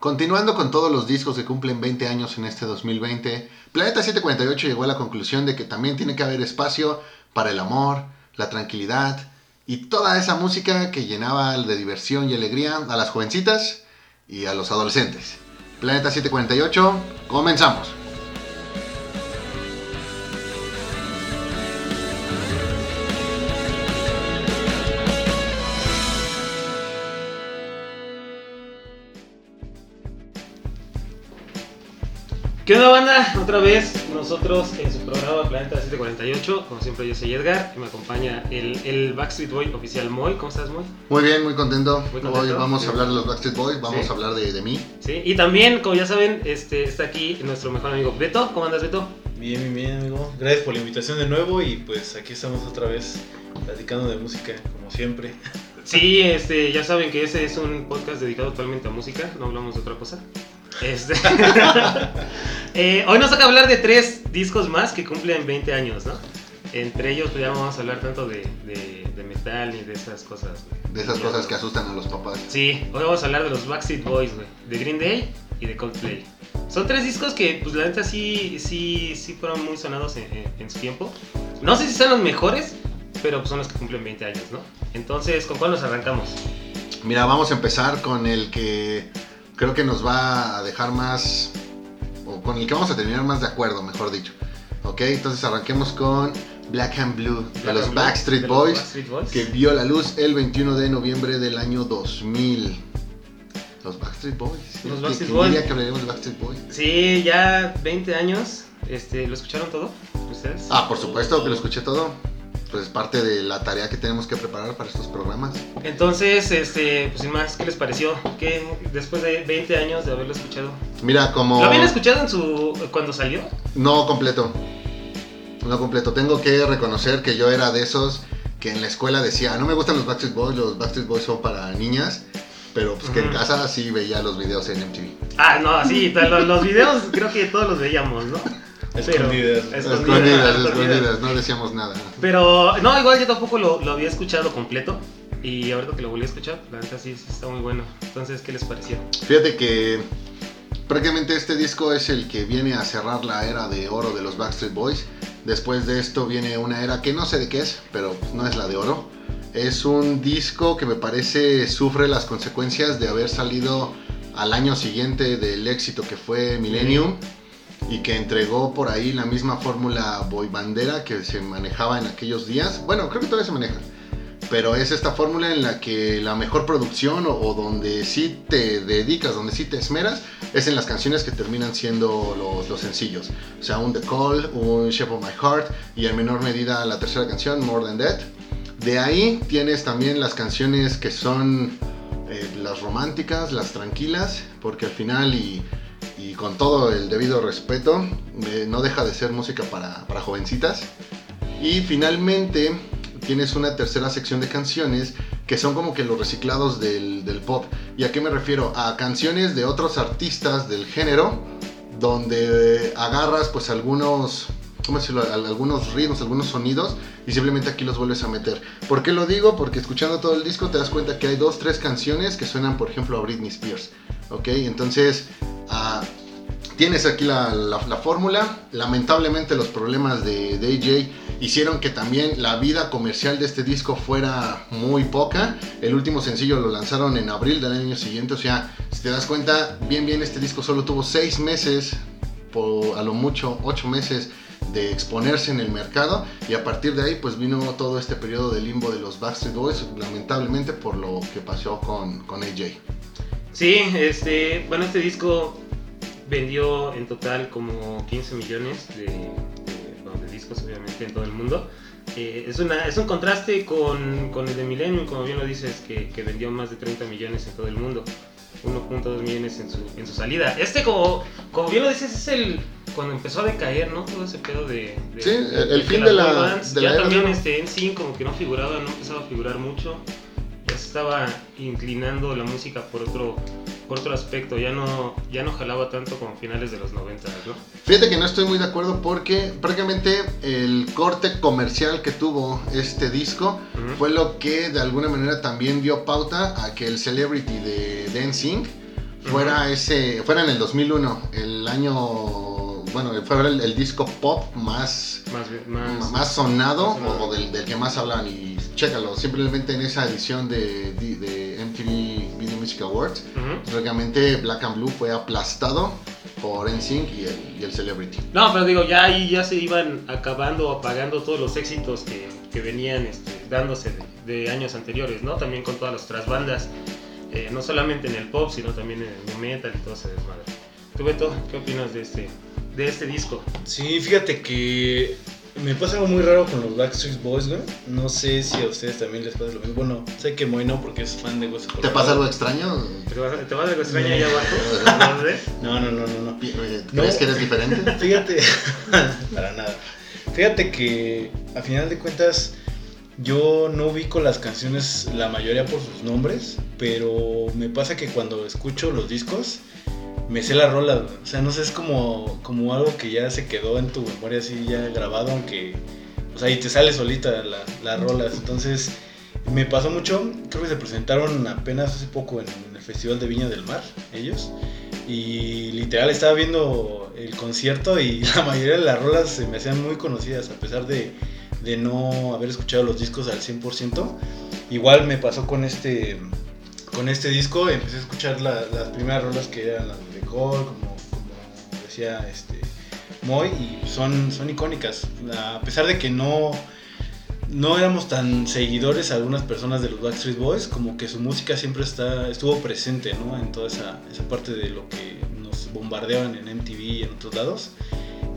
Continuando con todos los discos que cumplen 20 años en este 2020, Planeta 748 llegó a la conclusión de que también tiene que haber espacio para el amor, la tranquilidad y toda esa música que llenaba de diversión y alegría a las jovencitas y a los adolescentes. Planeta 748, comenzamos. ¿Qué onda banda? Otra vez nosotros en su programa Planeta 748. Como siempre yo soy Edgar y me acompaña el, el Backstreet Boy oficial Moy. ¿Cómo estás Moy? Muy bien, muy contento. Muy contento. Hoy vamos Sí. a hablar de los Backstreet Boys, vamos Sí. a hablar de, de mí. Sí, y también, como ya saben, este, está aquí nuestro mejor amigo Beto. ¿Cómo andas Beto? Bien, bien, bien, amigo. Gracias por la invitación de nuevo y pues aquí estamos otra vez platicando de música, como siempre. Sí, este, ya saben que ese es un podcast dedicado totalmente a música, no hablamos de otra cosa. Este, eh, hoy nos toca hablar de tres discos más que cumplen 20 años, ¿no? Entre ellos pues ya no vamos a hablar tanto de, de- de metal ni de esas cosas. güey. De esas Ya, cosas que asustan a los papás. Sí, hoy vamos a hablar de los Backstreet Boys, güey. De Green Day y de Coldplay. Son tres discos que, pues la neta, sí, sí, sí fueron muy sonados en, en- en su tiempo. No sé si son los mejores, pero pues, son los que cumplen 20 años, ¿no? Entonces, ¿con cuál nos arrancamos? Mira, vamos a empezar con el que creo que nos va a dejar más, o con el que vamos a terminar más de acuerdo, mejor dicho. Ok, entonces arranquemos con Black and Blue de Black los and Blue, Backstreet de los Boys, Backstreet Boys. que vio la luz el 21 de noviembre del año 2000. Los Backstreet Boys. Los ¿Qué- Backstreet Boys. que hablaríamos de Backstreet Boys? Sí, ya 20 años. Este, ¿Lo escucharon todo? ¿Ustedes? Ah, por supuesto que lo escuché todo. Pues es parte de la tarea que tenemos que preparar para estos programas. Entonces, este, pues sin más, ¿qué les pareció? ¿Qué, después de 20 años de haberlo escuchado? Mira, como... ¿Lo habían escuchado en su cuando salió? No completo. No completo. Tengo que reconocer que yo era de esos que en la escuela decía, no me gustan los Backstreet Boys, los Backstreet Boys son para niñas. Pero pues que en casa sí veía los videos en MTV. Ah, no, sí, los, los videos creo que todos los veíamos, ¿no? Escondidas. Escondidas, Escondidas, escondidas, no decíamos nada. Pero, no, igual yo tampoco lo, lo había escuchado completo. Y ahorita que lo volví a escuchar, la neta sí, sí está muy bueno. Entonces, ¿qué les pareció? Fíjate que prácticamente este disco es el que viene a cerrar la era de oro de los Backstreet Boys. Después de esto viene una era que no sé de qué es, pero no es la de oro. Es un disco que me parece sufre las consecuencias de haber salido al año siguiente del éxito que fue Millennium y que entregó por ahí la misma fórmula boy bandera que se manejaba en aquellos días. Bueno, creo que todavía se maneja. Pero es esta fórmula en la que la mejor producción o, donde sí te dedicas, donde sí te esmeras, es en las canciones que terminan siendo los, los sencillos. O sea, un The Call, un Shape of My Heart y en menor medida la tercera canción, More Than That. De ahí tienes también las canciones que son eh, las románticas, las tranquilas, porque al final y, y con todo el debido respeto, eh, no deja de ser música para, para jovencitas. Y finalmente tienes una tercera sección de canciones que son como que los reciclados del, del pop. ¿Y a qué me refiero? A canciones de otros artistas del género, donde agarras pues algunos, ¿cómo decirlo? Al- Algunos ritmos, algunos sonidos y simplemente aquí los vuelves a meter. ¿Por qué lo digo? Porque escuchando todo el disco te das cuenta que hay dos, tres canciones que suenan, por ejemplo, a Britney Spears. ¿Ok? Entonces, ah, tienes aquí la, la- la fórmula. Lamentablemente los problemas de, AJ hicieron que también la vida comercial de este disco fuera muy poca. El último sencillo lo lanzaron en abril del año siguiente. O sea, si te das cuenta, bien, bien, este disco solo tuvo seis meses, por, a lo mucho ocho meses de exponerse en el mercado y a partir de ahí pues vino todo este periodo de limbo de los Backstreet Boys lamentablemente por lo que pasó con, con AJ. Sí, este, bueno, este disco vendió en total como 15 millones de, de- de discos, obviamente, en todo el mundo. Eh, es, una, es un contraste con, con el de Millennium, como bien lo dices, que, que vendió más de 30 millones en todo el mundo. 1.2 millones en su, en su salida. Este, como, como bien lo dices, es el cuando empezó a decaer, ¿no? Todo ese pedo de... de- Sí, el- el fin de la- bands. de ya la también este, en sí como que no figuraba, no empezaba a figurar mucho. Estaba inclinando la música por otro, por otro aspecto. Ya no, ya no jalaba tanto como finales de los 90, ¿no? Fíjate que no estoy muy de acuerdo porque prácticamente el corte comercial que tuvo este disco fue lo que de alguna manera también dio pauta a que el celebrity de Dancing fuera ese, fuera en el 2001, el año, bueno, fuera el, el disco pop más, Más, más, más sonado o del, del que más hablan y chécalo, simplemente en esa edición de, de, de MTV Video Music Awards, Ujú. prácticamente Black and Blue fue aplastado por NSYNC y el, y el Celebrity. No, pero digo, ya ahí ya se iban acabando, apagando todos los éxitos que, que venían este, dándose de, de años anteriores, ¿no? También con todas las otras bandas, eh, no solamente en el pop, sino también en el metal y todo ese desmadre. ¿Tú, Beto, qué opinas de este, de este disco? Sí, fíjate que me pasa algo muy raro con los Backstreet Boys, güey. No sé si a ustedes también les pasa lo mismo. Bueno, sé que Moy no porque es fan de Hueso ¿Te pasa algo extraño? ¿Te vas, te vas a algo extraño ahí abajo? ¿No ves? No, no, no, no, eh, No. ¿Crees que eres diferente? Fíjate, para nada. Fíjate que a final de cuentas yo no ubico las canciones la mayoría por sus nombres, pero me pasa que cuando escucho los discos me sé la rola, o sea, no sé, es como, como algo que ya se quedó en tu memoria así ya grabado, aunque, o sea, y te sale solita la- las rolas, entonces me pasó mucho, creo que se presentaron apenas hace poco en el Festival de Viña del Mar, ellos, y literal estaba viendo el concierto y la mayoría de las rolas se me hacían muy conocidas a pesar de, de no haber escuchado los discos al 100%. Igual me pasó con este con este disco, empecé a escuchar la- las primeras rolas que eran las como, como decía este Moy, y son, son icónicas. A pesar de que no, no éramos tan seguidores algunas personas de los Backstreet Boys, como que su música siempre está, estuvo presente ¿no? en toda esa, esa parte de lo que nos bombardeaban en MTV y en otros lados.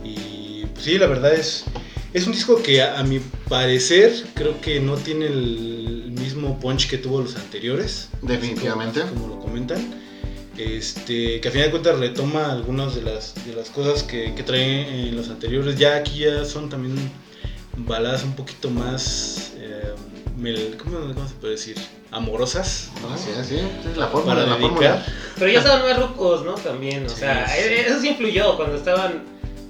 Y pues, sí, la verdad es, es un disco que a, a mi parecer creo que no tiene el mismo punch que tuvo los anteriores. Definitivamente. Como, como lo comentan. Este, que a final de cuentas retoma algunas de las, de las cosas que, que trae en los anteriores. Ya aquí ya son también baladas un poquito más, eh, mel- ¿cómo, cómo se puede decir? Amorosas. ¿no? Así es, sí, es la fórmula, Para la dedicar. fórmula. Pero ya estaban más rucos, ¿no? También, o Sí, sea, sí. e- eso sí influyó. Cuando estaban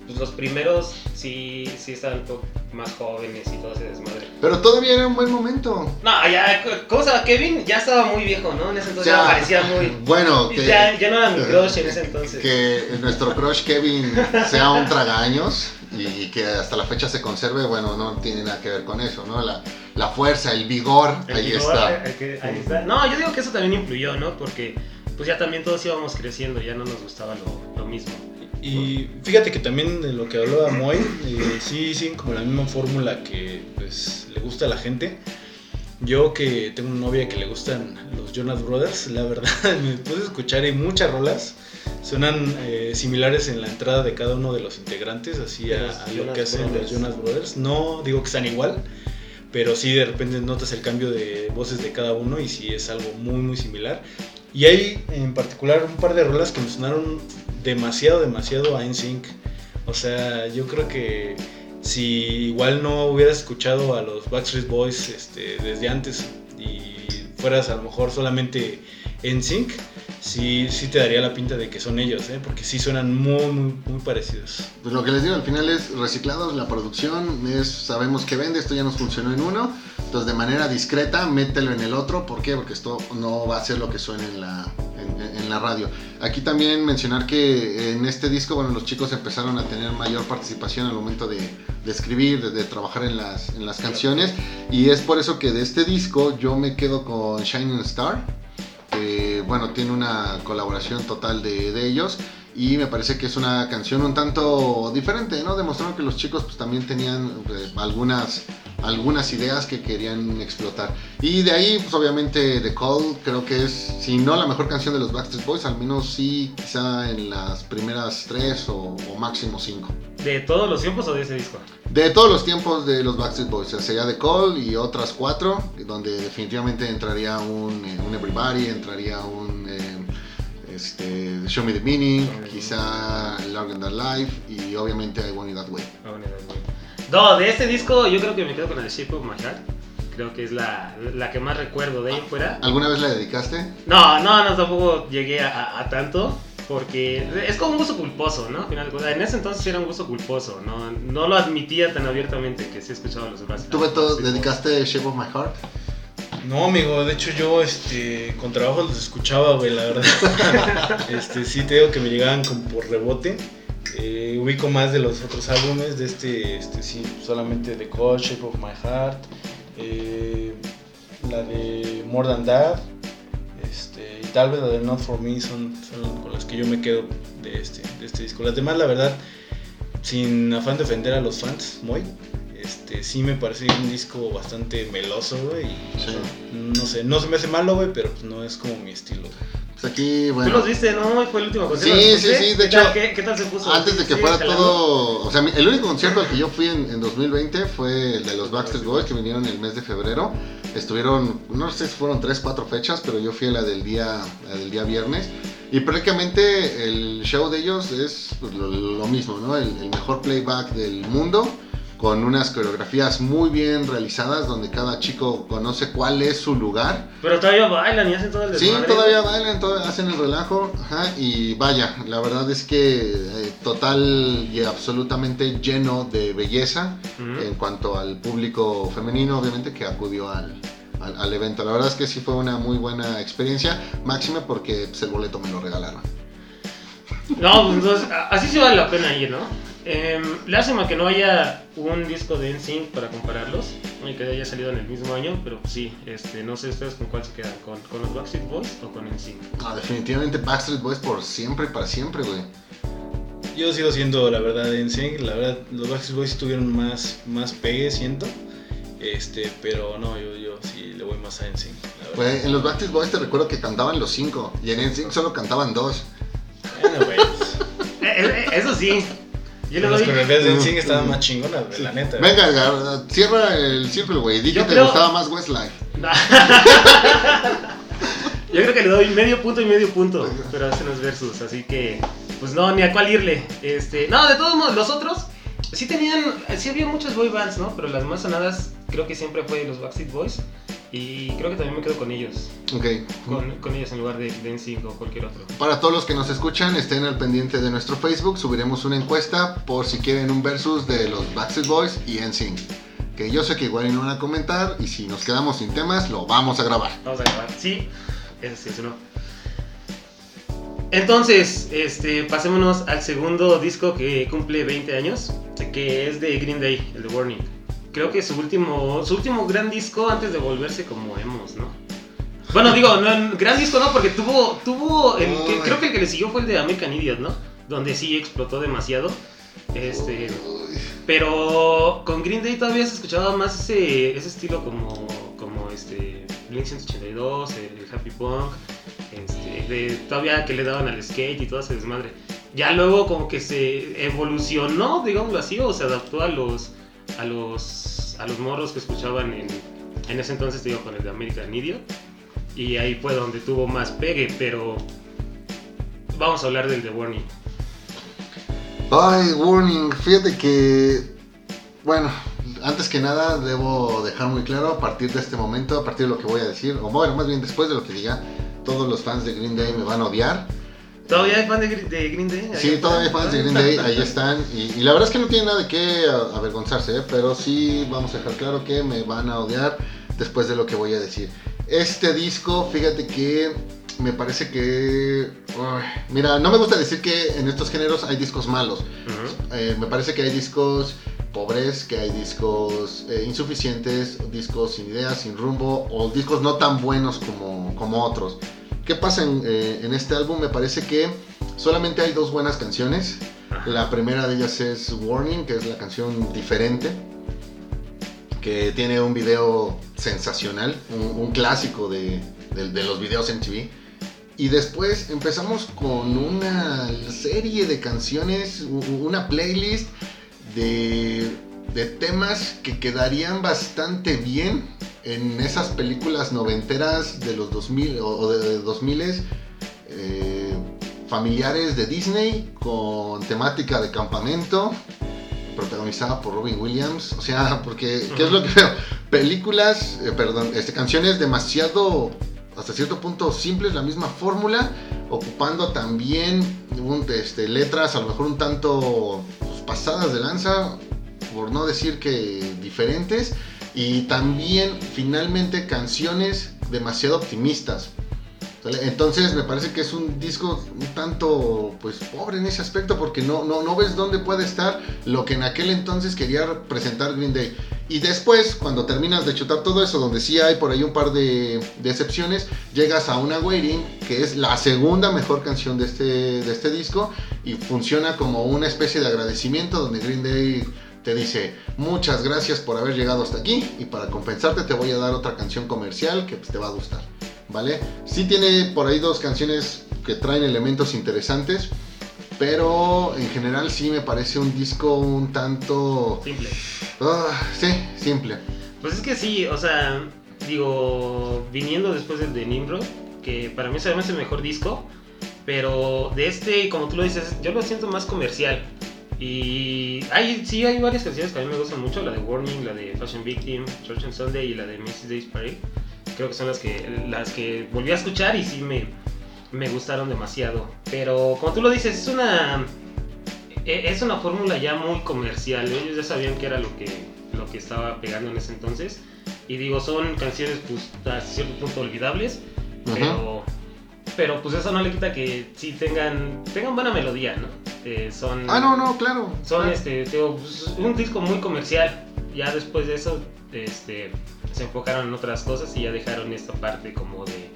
pues, los primeros, sí, sí estaban un poco más jóvenes y todo ese desmadre. Pero todavía era un buen momento. No, ya, ¿cómo se llama? Kevin ya estaba muy viejo, ¿no? En ese entonces Ya. ya parecía muy... Bueno, que, Ya, ya no era mi crush en ese entonces. que nuestro crush Kevin sea un tragaños y que hasta la fecha se conserve, bueno, no tiene nada que ver con eso, ¿no? La, la fuerza, el vigor, El ahí vigor, está. que- ahí está. No, yo digo que eso también influyó, ¿no? Porque pues ya también todos íbamos creciendo, ya no nos gustaba lo, lo mismo. Y fíjate que también de lo que hablaba Moy, eh, sí siguen como la misma fórmula que pues le gusta a la gente. Yo que tengo una novia que le gustan los Jonas Brothers, la verdad me puse a escuchar y muchas rolas suenan eh, similares en la entrada de cada uno de los integrantes, así a, a lo que hacen Brothers. los Jonas Brothers. No digo que sean igual, pero sí de repente notas el cambio de voces de cada uno y sí es algo muy muy similar. Y hay en particular un par de rolas que me sonaron demasiado, demasiado a NSYNC. O sea, yo creo que si igual no hubieras escuchado a los Backstreet Boys este, desde antes y fueras a lo mejor solamente NSYNC, sí, sí te daría la pinta de que son ellos, ¿eh? porque sí suenan muy, muy, muy parecidos. Pues lo que les digo, al final es reciclados, la producción es, sabemos que vende, esto ya nos funcionó en uno, entonces de manera discreta mételo en el otro, ¿por qué? Porque esto no va a ser lo que suene en la, en, en la radio. Aquí también mencionar que en este disco, bueno, los chicos empezaron a tener mayor participación al momento de, de escribir, de, de trabajar en las, en las canciones, y es por eso que de este disco yo me quedo con Shining Star, bueno, tiene una colaboración total de, de ellos y me parece que es una canción un tanto diferente, ¿no? Demostraron que los chicos pues también tenían eh, algunas, algunas ideas que querían explotar. Y de ahí, pues obviamente The Call creo que es, si no la mejor canción de los Backstreet Boys, al menos sí quizá en las primeras tres o, o máximo cinco. ¿De todos los tiempos o de ese disco? De todos los tiempos de los Backstreet Boys, sería The Call y otras cuatro, donde definitivamente entraría un, eh, un Everybody, entraría un eh, este, Show Me the Meaning, quizá Larger Than Life y obviamente I Want It That Way. No, de este disco yo creo que me quedo con el Shape of My Heart. Creo que es la, la que más recuerdo de ahí en fuera. ¿Alguna vez la dedicaste? No, no, no, tampoco llegué a, a- a tanto. Porque es como un gusto culposo, ¿no? Final de en ese entonces era un gusto culposo. No, no lo admitía tan abiertamente que sí escuchaba los demás. ¿Tú, Beto, dedicaste Shape of My Heart? No, amigo, de hecho yo este con trabajo los escuchaba, güey, la verdad. este sí te digo que me llegaban como por rebote. Eh, ubico más de los otros álbumes, de este, este sí, solamente The Cold Shape of My Heart, eh, la de More Than That, este, y tal vez la de Not For Me son, son con las que yo me quedo de este, de este disco. Las demás, la verdad, sin afán de ofender a los fans, muy, este, sí me parece un disco bastante meloso, güey, Sí. no sé, no se me hace malo, güey, pero pues no es como mi estilo. Aquí, Tú bueno. los viste, ¿no? Fue el último concierto. Sí, ¿los sí, sí, de ¿Qué hecho, tal- ¿qué, qué tal se puso? Antes de que ¿Sí, fuera jalando? todo, o sea, el único concierto al que yo fui en, en 2020 fue el de los Backstreet Boys que vinieron el mes de febrero. Estuvieron, no sé si fueron 3, 4 fechas, pero yo fui a la del día, la del día viernes. Y prácticamente el show de ellos es pues, lo, lo mismo, ¿no? El, el mejor playback del mundo, con unas coreografías muy bien realizadas, donde cada chico conoce cuál es su lugar. Pero todavía bailan y hacen todo el Sí, desmadre. todavía bailan, todavía hacen el relajo, ajá, y vaya, la verdad es que eh, total y absolutamente lleno de belleza en cuanto al público femenino, obviamente, que acudió al, al, al evento. La verdad es que sí fue una muy buena experiencia, máxima porque pues, el boleto me lo regalaron. No, pues así sí vale la pena ir, ¿no? Eh, lástima que no haya un disco de NSYNC para compararlos y que haya salido en el mismo año, pero pues sí, este, no sé ustedes con cuál se quedan, con, con los Backstreet Boys o con NSYNC. Ah, definitivamente Backstreet Boys por siempre y para siempre, güey. Yo sigo siendo, la verdad, sí, la verdad, los Backstreet Boys tuvieron más, más pegue, siento. Este, pero no, yo, yo sí le voy más a NSYNC. Güey, en los Backstreet Boys te recuerdo que cantaban los cinco y en NSYNC solo cantaban dos. Bueno, güey. pues, Eh, eh, eso sí, yo le Las coreografías de NSYNC estaban más chingonas, güey, la neta. güey. Venga, Edgar, cierra el círculo, güey. Di que Yo te creo- gustaba más Westlife. Yo creo que le doy medio punto y medio punto, pero hacen los versus, así que pues no, ni a cuál irle. Este, no, de todos modos, los otros sí tenían, sí había muchas boy bands, ¿no? Pero las más sonadas creo que siempre fue los Backstreet Boys y creo que también me quedo con ellos, Ok. con, con ellos en lugar de, NSYNC o cualquier otro. Para todos los que nos escuchan, estén al pendiente de nuestro Facebook. Subiremos una encuesta por si quieren un versus de los Backstreet Boys y NSYNC. Que yo sé que igual no van a comentar y si nos quedamos sin temas, lo vamos a grabar. Vamos a grabar, sí, eso sí, eso no. Entonces, este, pasémonos al segundo disco que cumple 20 años, que es de Green Day, el de Warning. Creo que su último, su último gran disco antes de volverse como emos, ¿no? Bueno, digo, no, gran disco no, porque tuvo, tuvo, el que- Ay. creo que el que le siguió fue el de American Idiot, ¿no? Donde sí explotó demasiado. Este, pero con Green Day todavía se escuchaba más ese, ese estilo como, como este Blink 182, el Happy Punk, este, de, todavía que le daban al skate y todo ese desmadre. Ya luego como que se evolucionó, digámoslo así, o se adaptó a los a los a los morros que escuchaban en, en ese entonces, te digo, con el de American Idiot. Y ahí fue donde tuvo más pegue, pero vamos a hablar del de Warning. Ay, Warning, fíjate que, bueno, antes que nada debo dejar muy claro a partir de este momento, a partir de lo que voy a decir, o bueno, más bien después de lo que diga, todos los fans de Green Day me van a odiar. ¿Todavía hay fan de, de Green Day? Sí, todavía hay fans de Green Day, ahí están. Y, y la verdad es que no tiene nada de qué avergonzarse, ¿eh? pero sí vamos a dejar claro que me van a odiar después de lo que voy a decir. Este disco, fíjate que me parece que... mira, no me gusta decir que en estos géneros hay discos malos. Eh, me parece que hay discos pobres, que hay discos eh, insuficientes, discos sin ideas, sin rumbo, o discos no tan buenos como, como otros. ¿Qué pasa en, eh, en este álbum? Me parece que solamente hay dos buenas canciones. La primera de ellas es Warning, que es la canción diferente, que tiene un video sensacional, un, un clásico de, de- de los videos en TV. Y después empezamos con una serie de canciones, una playlist de, de temas que quedarían bastante bien en esas películas noventeras de los 2000 o de 2000 eh, familiares de Disney con temática de campamento protagonizada por Robin Williams. O sea porque qué es lo que veo películas eh, perdón este canciones demasiado hasta cierto punto simples la misma fórmula ocupando también un- este, letras a lo mejor un tanto pues, pasadas de lanza por no decir que diferentes y también finalmente canciones demasiado optimistas. Entonces me parece que es un disco un tanto pues pobre en ese aspecto porque no, no, no ves dónde puede estar lo que en aquel entonces quería presentar Green Day. Y después, cuando terminas de chutar todo eso, donde sí hay por ahí un par de, excepciones, llegas a una Waiting, que es la segunda mejor canción de este, de este disco, y funciona como una especie de agradecimiento donde Green Day te dice muchas gracias por haber llegado hasta aquí y para compensarte te voy a dar otra canción comercial que pues, te va a gustar. ¿vale? Sí tiene por ahí dos canciones que traen elementos interesantes, pero en general sí me parece un disco un tanto... Simple. Ah, sí, simple. Pues es que sí, o sea, digo, viniendo después del de Nimrod, que para mí es además el mejor disco, pero de este, como tú lo dices, yo lo siento más comercial. Y hay, sí hay varias canciones que a mí me gustan mucho, la de Warning, la de Fashion Victim, Church and Sunday y la de Mrs. Days Parade creo que son las que, las que volví a escuchar y sí me, me gustaron demasiado. Pero como tú lo dices, es una, e, es una fórmula ya muy comercial. Ellos ya sabían que era lo que, lo que estaba pegando en ese entonces. Y digo, son canciones pues a cierto punto olvidables, pero, pero pues eso no le quita que sí tengan, tengan buena melodía, ¿no? Eh, son, ah, no, no, claro. Son este, digo, pues, un disco muy comercial. Ya después de eso, este, se enfocaron en otras cosas y ya dejaron esta parte como de,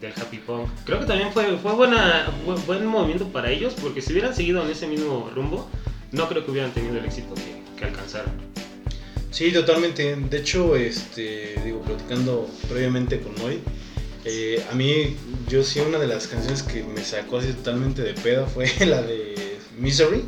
del happy punk. Creo que también fue, fue buena, buen, movimiento para ellos porque si hubieran seguido en ese mismo rumbo, no creo que hubieran tenido el éxito que, alcanzaron. Sí, totalmente. De hecho, este, digo, platicando previamente con Moy, eh, a mí, yo sí, una de las canciones que me sacó así totalmente de pedo fue la de Misery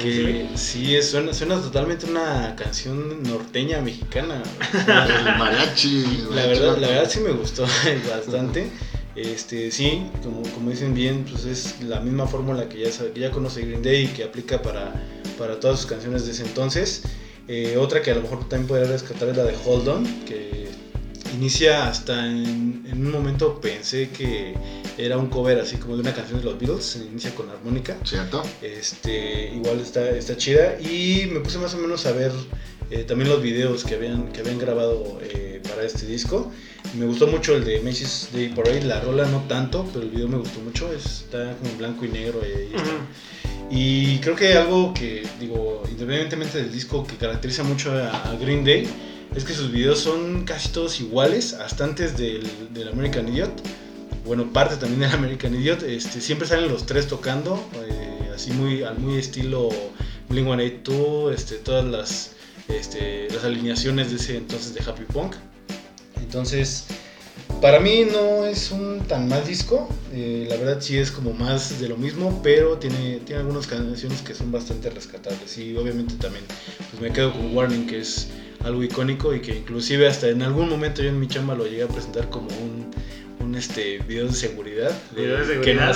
que sí, suena, suena totalmente una canción norteña mexicana. El mariachi. La verdad, la verdad sí me gustó bastante. Este, sí, como, como dicen bien, pues es la misma fórmula que ya, ya conoce Green Day y que aplica para, para todas sus canciones de ese entonces. Eh, otra que a lo mejor también podría rescatar es la de Hold On, que inicia hasta en, en, un momento pensé que era un cover así como de una canción de los Beatles, se inicia con armónica. Cierto. Este, igual está, está chida y me puse más o menos a ver eh, también los videos que habían, que habían grabado eh, para este disco. Me gustó mucho el de Macy's Day Parade, la rola no tanto, pero el video me gustó mucho, está como en blanco y negro y ahí está. Y creo que algo que, digo, independientemente del disco que caracteriza mucho a Green Day, es que sus videos son casi todos iguales, hasta antes del, del American Idiot. Bueno, parte también del American Idiot. Este, siempre salen los tres tocando, eh, así muy, al muy estilo Blink-182, este, todas las, este, las alineaciones de ese entonces de Happy Punk. Entonces, para mí no es un tan mal disco, eh, la verdad sí es como más de lo mismo, pero tiene, tiene algunas canciones que son bastante rescatables y obviamente también pues me quedo con Warning que es algo icónico y que inclusive hasta en algún momento yo en mi chamba lo llegué a presentar como un, un este video de seguridad. Video de seguridad. Que no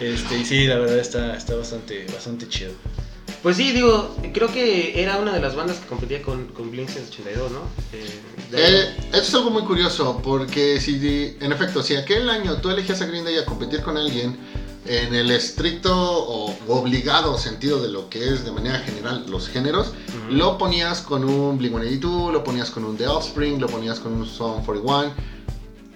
este, y sí, la verdad está, está bastante, bastante chido. Pues sí, digo, creo que era una de las bandas que competía con, con Blink 182, ¿no? Eh, eh, esto es algo muy curioso, porque si, en efecto, si aquel año tú elegías a Green Day a competir con alguien, en el estricto o obligado sentido de lo que es de manera general los géneros, lo ponías con un Blink-182, lo ponías con un The Offspring, lo ponías con un Song 41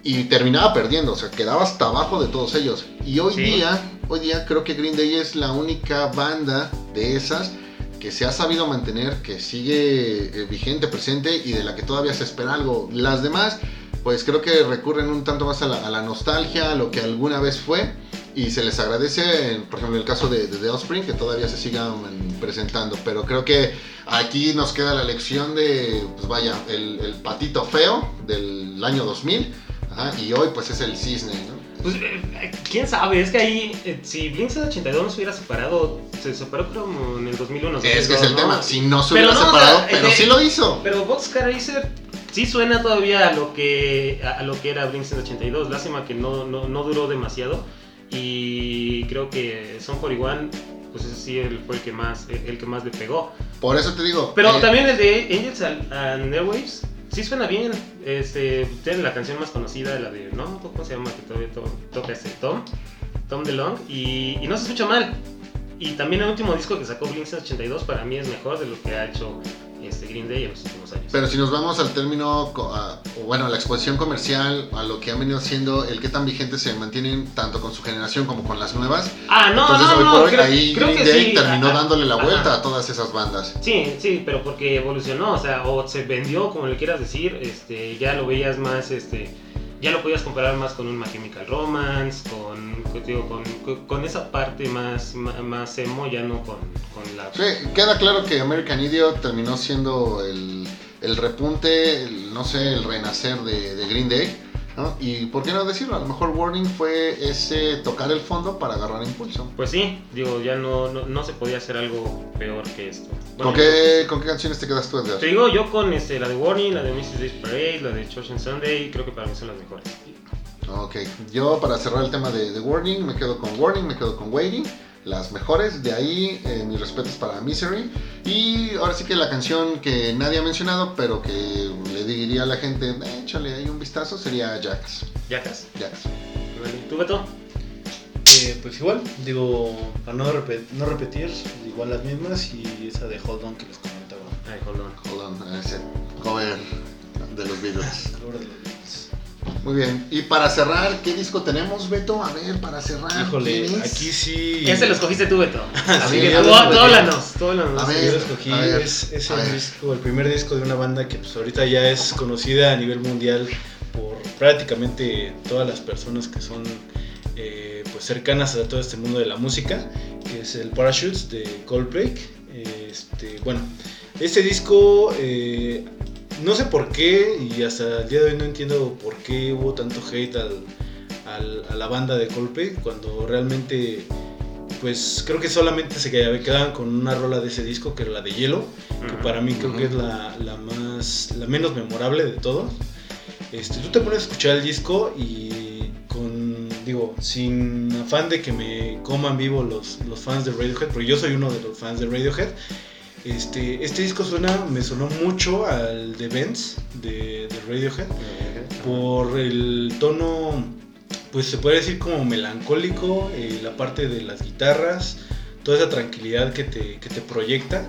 y terminaba perdiendo, o sea, quedaba hasta abajo de todos ellos. Y hoy día, hoy día creo que Green Day es la única banda de esas que se ha sabido mantener, que sigue eh, vigente, presente y de la que todavía se espera algo. Las demás, pues creo que recurren un tanto más a la, a la nostalgia, a lo que alguna vez fue y se les agradece, por ejemplo, en el caso de, The Offspring, que todavía se sigan presentando. Pero creo que aquí nos queda la lección de, pues vaya, el, patito feo del año 2000. y hoy, pues es el cisne, ¿no? Pues, eh, quién sabe, es que ahí, eh, si Blink 82 no se hubiera separado, se separó como en el 2001. es que es el tema, si no se hubiera separado, pero sí lo hizo. Pero Boxcar Racer sí suena todavía a lo que, a lo que era Blink 182, lástima que no, no, no duró demasiado. Y creo que Son 41, pues ese sí fue el que más, el que más le pegó. Por eso te digo. Pero eh, también el de Angels and Airwaves, sí suena bien. Este, tiene la canción más conocida, la de, ¿no? ¿Cómo se llama? Que todavía toca ese Tom, Tom DeLong, y, y no se escucha mal. Y también el último disco que sacó Blink 82 para mí es mejor de lo que ha hecho este, Green Day en los últimos años. Pero si nos vamos al término, a- o bueno, a la exposición comercial, a lo que han venido siendo, el que tan vigentes se mantienen tanto con su generación como con las nuevas. ah, no, Entonces, no, hoy no, por hoy, creo, ahí creo Green que Day sí. terminó ajá, dándole la vuelta ajá. a todas esas bandas. Sí, sí, pero porque evolucionó, o sea, o se vendió, como le quieras decir, este, ya lo veías más, este, ya lo podías comparar más con un My Chemical Romance, con, digo, con, con- esa parte más, más, emo, ya no con, con la... Queda claro que American Idiot terminó siendo el, el repunte, el, no sé, el renacer de Green Day. ¿No? Y por qué no decirlo, a lo mejor Warning fue ese tocar el fondo para agarrar impulso. Pues sí, digo, ya no, no, no se podía hacer algo peor que esto. ¿Con, Bueno, qué, ¿Con qué canciones te quedas tú, Edgar? Te digo, yo con este, la de Warning, la de Mrs. Day's Parade, la de Church and Sunday, creo que para mí son las mejores. Ok, yo para cerrar el tema de, de Warning, me quedo con Warning, me quedo con Waiting, las mejores. De ahí, eh, mis respetos para Misery. Y ahora sí que la canción que nadie ha mencionado, pero que le diría a la gente, "Eh, échale ahí un vistazo, sería Jax. ¿Yacas? Jax. Vale. ¿Tú, Beto? Eh, pues igual, digo, para no repetir, igual las mismas y esa de Hold On que les comentaba. Ay, hold on. Hold on, ese cover de los Beatles. Muy bien, y para cerrar, ¿qué disco tenemos, Beto? A ver, para cerrar. Híjole, aquí sí. Ese lo escogiste tú, Beto. Así Sí, que yo tú, háblanos, tú háblanos. A ver. Yo lo escogí, a ver, es, es a el ver. disco, el primer disco de una banda que pues ahorita ya es conocida a nivel mundial por prácticamente todas las personas que son eh, pues cercanas a todo este mundo de la música, que es el Parachutes de Coldplay. Este, bueno, este disco eh, no sé por qué y hasta el día de hoy no entiendo por qué hubo tanto hate al, al- a la banda de Coldplay cuando realmente pues creo que solamente se quedaban con una rola de ese disco que era la de Hielo que para mí creo que es la, la más la menos memorable de todos. Este tú te pones a escuchar el disco y con digo sin afán de que me coman vivo los, los fans de Radiohead porque yo soy uno de los fans de Radiohead este, este disco suena me sonó mucho al de Benz de, Radiohead por el tono, pues se puede decir como melancólico, eh, la parte de las guitarras, toda esa tranquilidad que te, que te proyecta,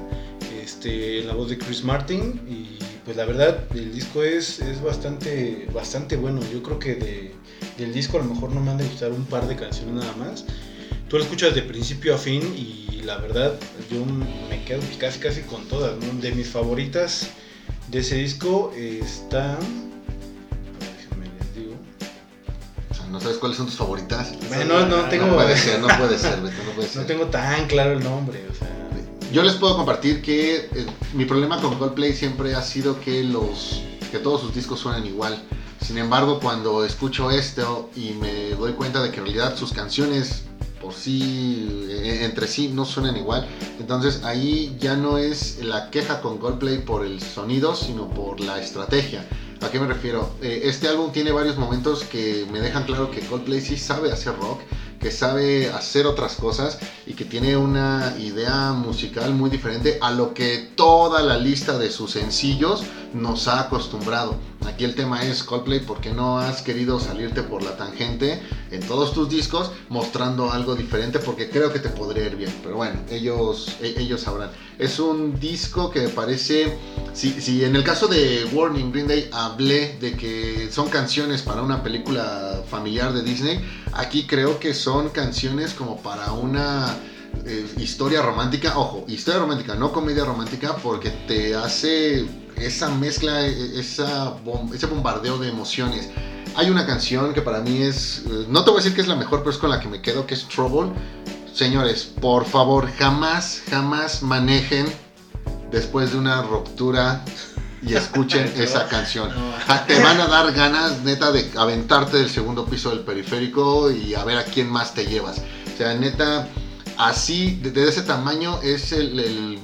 este, la voz de Chris Martin y pues la verdad el disco es, es bastante, bastante bueno, yo creo que de, del disco a lo mejor no me han de gustar un par de canciones nada más, tú lo escuchas de principio a fin y la verdad yo me quedo casi casi con todas, ¿no? de mis favoritas de ese disco está... Déjenme les digo. O sea, ¿No sabes cuáles son tus favoritas? Bueno, no tengo, No puede ser, no puede ser, Beto, no puede ser. no tengo tan claro el nombre, o sea. Yo les puedo compartir que eh, mi problema con Coldplay siempre ha sido que los que todos sus discos suenan igual. Sin embargo, cuando escucho esto y me doy cuenta de que en realidad sus canciones por sí eh, entre sí no suenan igual, entonces ahí ya no es la queja con Coldplay por el sonido, sino por la estrategia. ¿A qué me refiero? Eh, este álbum tiene varios momentos que me dejan claro que Coldplay sí sabe hacer rock, que sabe hacer otras cosas y que tiene una idea musical muy diferente a lo que toda la lista de sus sencillos nos ha acostumbrado. Aquí el tema es Coldplay, ¿por qué no has querido salirte por la tangente en todos tus discos mostrando algo diferente? Porque creo que te podría ir bien. Pero bueno, ellos, e- ellos sabrán. Es un disco que me parece, si, si en el caso de Warning Green Day hablé de que son canciones para una película familiar de Disney, aquí creo que son canciones como para una eh, historia romántica, ojo, historia romántica, no comedia romántica, porque te hace esa mezcla, e- esa bom- ese bombardeo de emociones. Hay una canción que para mí es, eh, no te voy a decir que es la mejor, pero es con la que me quedo, que es Trouble. Señores, por favor, jamás, jamás manejen después de una ruptura y escuchen esa canción. Te van a dar ganas, neta, de aventarte del segundo piso del periférico y a ver a quién más te llevas. O sea, neta, así, de, de ese tamaño es el, el-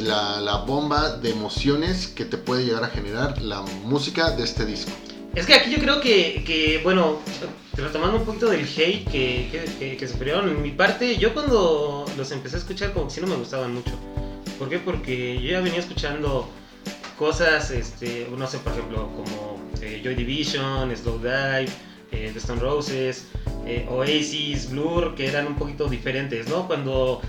la, la bomba de emociones que te puede llegar a generar la música de este disco. Es que aquí yo creo que, que, bueno, retomando un poquito del hate que, que, que- que sufrieron, en mi parte, yo cuando los empecé a escuchar como que sí no me gustaban mucho. ¿Por qué? Porque yo ya venía escuchando cosas, este, no sé, por ejemplo, como eh, Joy Division, Slow Dive, eh, The Stone Roses, eh, Oasis, Blur, que eran un poquito diferentes, ¿no? Cuando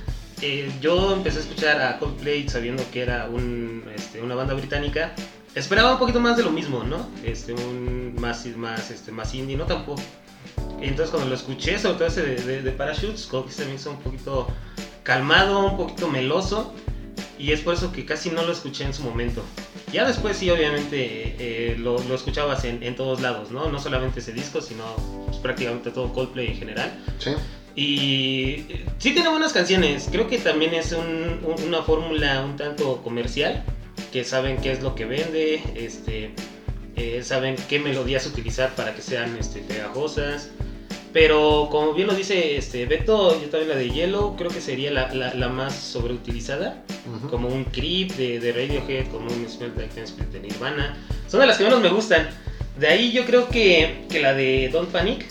eh, yo empecé a escuchar a Coldplay sabiendo que era un, este, una banda británica. Esperaba un poquito más de lo mismo, ¿no? Este, un más, más, este, más indie, no tampoco. Entonces cuando lo escuché, sobre todo ese de, Parachutes, como que se me un poquito calmado, un poquito meloso. Y es por eso que casi no lo escuché en su momento. Ya después sí, obviamente, eh, lo, lo, escuchabas en, en, todos lados, ¿no? No solamente ese disco, sino pues, prácticamente todo Coldplay en general. Sí. Y sí tiene buenas canciones. Creo que también es un, una fórmula un tanto comercial, que saben qué es lo que vende, este, eh, saben qué melodías utilizar para que sean este, pegajosas. Pero como bien lo dice este Beto, yo también la de Yellow creo que sería la, la, la más sobreutilizada. Uh -huh. Como un Creep de, de, Radiohead, como un Smell Like Spirit de Nirvana. Son de las que menos me gustan. De ahí yo creo que, que la de Don't Panic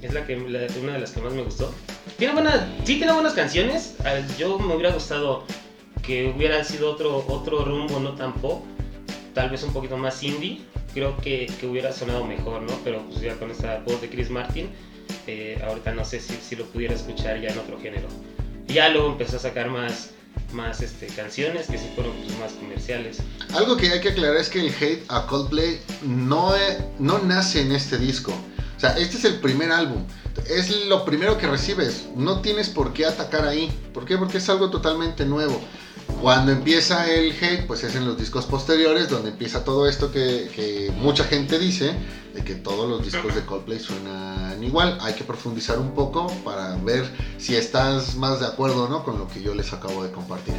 es la que, la, una de las que más me gustó. Tiene buena, sí tiene buenas canciones. Yo me hubiera gustado que hubiera sido otro, otro rumbo, no tan pop. Tal vez un poquito más indie. Creo que, que hubiera sonado mejor, ¿no? Pero pues ya con esa voz de Chris Martin ahorita no sé si, si, lo pudiera escuchar ya en otro género. Ya luego empezó a sacar más, más este, canciones que sí fueron pues, más comerciales. Algo que hay que aclarar es que el hate a Coldplay no, no nace en este disco. O sea, este es el primer álbum. Es lo primero que recibes. No tienes por qué atacar ahí. ¿Por qué? Porque es algo totalmente nuevo. Cuando empieza el hate, pues es en los discos posteriores donde empieza todo esto que, mucha gente dice, de que todos los discos de Coldplay suenan igual. Hay que profundizar un poco para ver si estás más de acuerdo o no con lo que yo les acabo de compartir.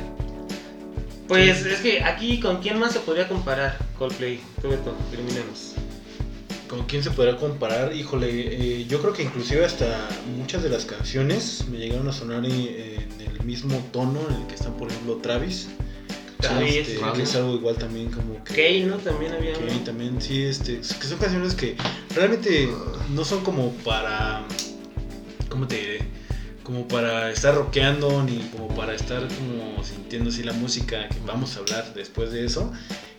Pues es que aquí, ¿con quién más se podría comparar Coldplay? Tú, Beto, terminemos. ¿Con quién se podrá comparar? Híjole, eh, yo creo que inclusive hasta muchas de las canciones me llegaron a sonar en el mismo tono en el que están, por ejemplo, Travis. Travis, este, que es algo igual también como que... Kay, ¿no? También había... Kay, también, sí, este, que son canciones que realmente no son como para... ¿Cómo te diré? Como para estar rockeando, ni como para estar como sintiendo así la música que vamos a hablar después de eso.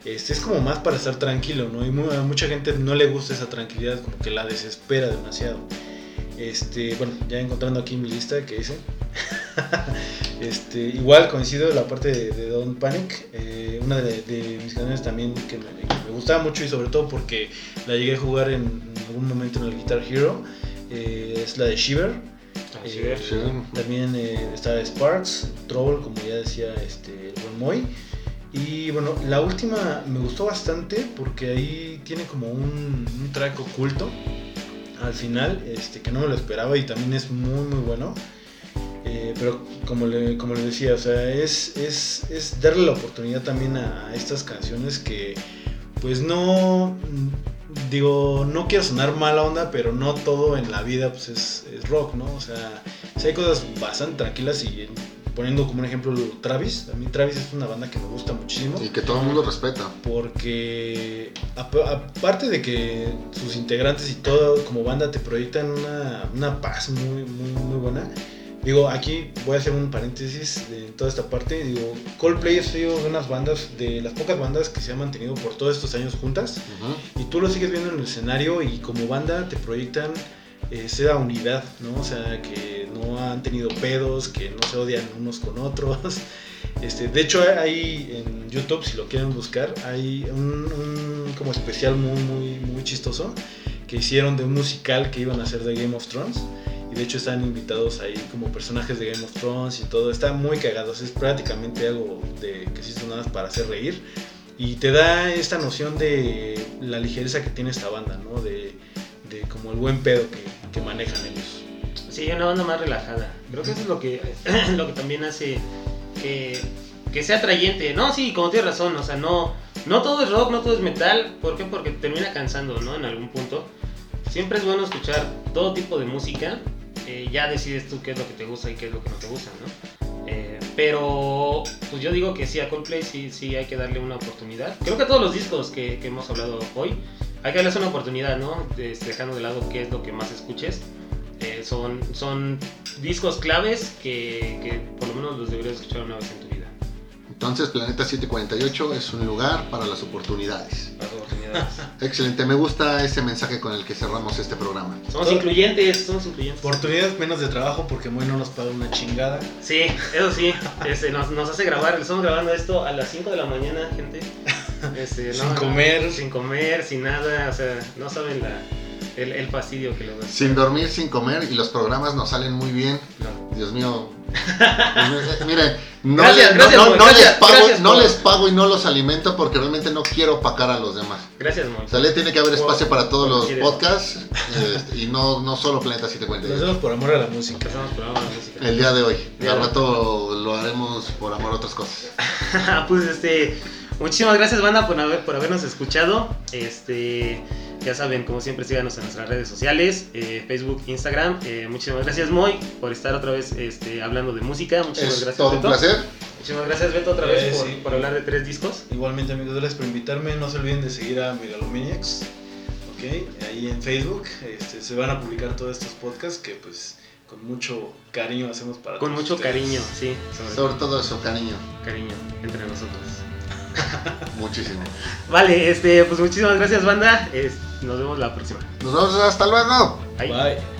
Este, es como más para estar tranquilo, ¿no? Y muy, a mucha gente no le gusta esa tranquilidad, como que la desespera demasiado. Este, bueno, ya encontrando aquí mi lista que hice. este, igual coincido la parte de, de Don't Panic. Eh, una de, de, mis canciones también que me, que me, gustaba mucho y sobre todo porque la llegué a jugar en, en algún momento en el Guitar Hero. Eh, es la de Shiver. Ah. Eh, también está Sparks, Troll, como ya decía este, el buen Moy. Y bueno, la última me gustó bastante porque ahí tiene como un, un track oculto al final, este, que no me lo esperaba y también es muy muy bueno. Eh, pero como le, como le decía, o sea, es, es, es darle la oportunidad también a, a, estas canciones que pues no, digo, no quiero sonar mala onda, pero no todo en la vida pues es, es rock, ¿no? O sea, si hay cosas bastante tranquilas y poniendo como un ejemplo Travis, a mí Travis es una banda que me gusta muchísimo. Y que todo el mundo respeta. Porque aparte de que sus integrantes y todo como banda te proyectan una, una paz muy, muy, muy buena. Digo, aquí voy a hacer un paréntesis de toda esta parte. Digo, Coldplay ha sido de unas bandas, de las pocas bandas que se han mantenido por todos estos años juntas. Uh -huh. Y tú lo sigues viendo en el escenario y como banda te proyectan esa unidad, ¿no? O sea, que no han tenido pedos, que no se odian unos con otros. Este, de hecho, hay en YouTube, si lo quieren buscar, hay un, como especial muy, muy, muy chistoso que hicieron de un musical que iban a hacer de Game of Thrones. Y de hecho están invitados ahí como personajes de Game of Thrones y todo. Está muy cagados, es prácticamente algo de que se hizo nada para hacer reír. Y te da esta noción de la ligereza que tiene esta banda, ¿no? De, de como el buen pedo que, que manejan ellos. Sí, una banda más relajada. Creo que eso es lo que, lo que también hace que, que sea atrayente. No, sí, como tienes razón, o sea, no, no todo es rock, no todo es metal. ¿Por qué? Porque termina cansando, ¿no? En algún punto. Siempre es bueno escuchar todo tipo de música. Eh, ya decides tú qué es lo que te gusta y qué es lo que no te gusta, ¿no? Eh, pero, pues yo digo que sí, a Coldplay sí, sí hay que darle una oportunidad. Creo que a todos los discos que, que hemos hablado hoy hay que darles una oportunidad, ¿no? Dejando de lado qué es lo que más escuches. Eh, son, son discos claves que, que, por lo menos los deberías escuchar una vez en tu vida. Entonces, Planeta 748 es un lugar para las oportunidades. Las oportunidades. Excelente, me gusta ese mensaje con el que cerramos este programa. Somos incluyentes, somos incluyentes. Oportunidades menos de trabajo porque Moy no nos paga una chingada. Sí, eso sí, este, nos, nos hace grabar, estamos grabando esto a las 5 de la mañana, gente. Este, Sin comer. Sin comer, sin nada, o sea, no saben la, el, el fastidio que luego es. Sin dormir, sin comer y los programas nos salen muy bien. No. Dios mío. Miren, no, Gracias, le- no- gracias, no- Moy, no gracias, les pago, gracias no por- les pago y no los alimento porque realmente no quiero opacar a los demás. Gracias, Moy. O sea, le tiene que haber espacio para todos los Quieres. podcasts este, y no, no solo Planeta 750. Lo hacemos por amor a la música. Empezamos programa de música. El día de hoy. Día Al de- rato lo haremos por amor a otras cosas. pues este, muchísimas gracias banda por, haber, por habernos escuchado. Este, ya saben, como siempre, síganos en nuestras redes sociales, eh, Facebook, Instagram. Eh, muchísimas gracias Moy por estar otra vez este, hablando de música. Muchísimas Es gracias todo un Beto. placer. Muchísimas gracias Beto otra vez Eh, por, sí. por hablar de tres discos. Igualmente amigos, gracias por invitarme. No se olviden de seguir a Megalomaniacs. Ok, ahí en Facebook este, se van a publicar todos estos podcasts que pues con mucho cariño hacemos para Con todos mucho ustedes. cariño, sí, sobre, Sobre todo eso, cariño. cariño entre nosotros. Muchísimo. Vale, este, pues muchísimas gracias banda. Es- nos vemos la próxima. Nos vemos hasta luego. Bye. Bye.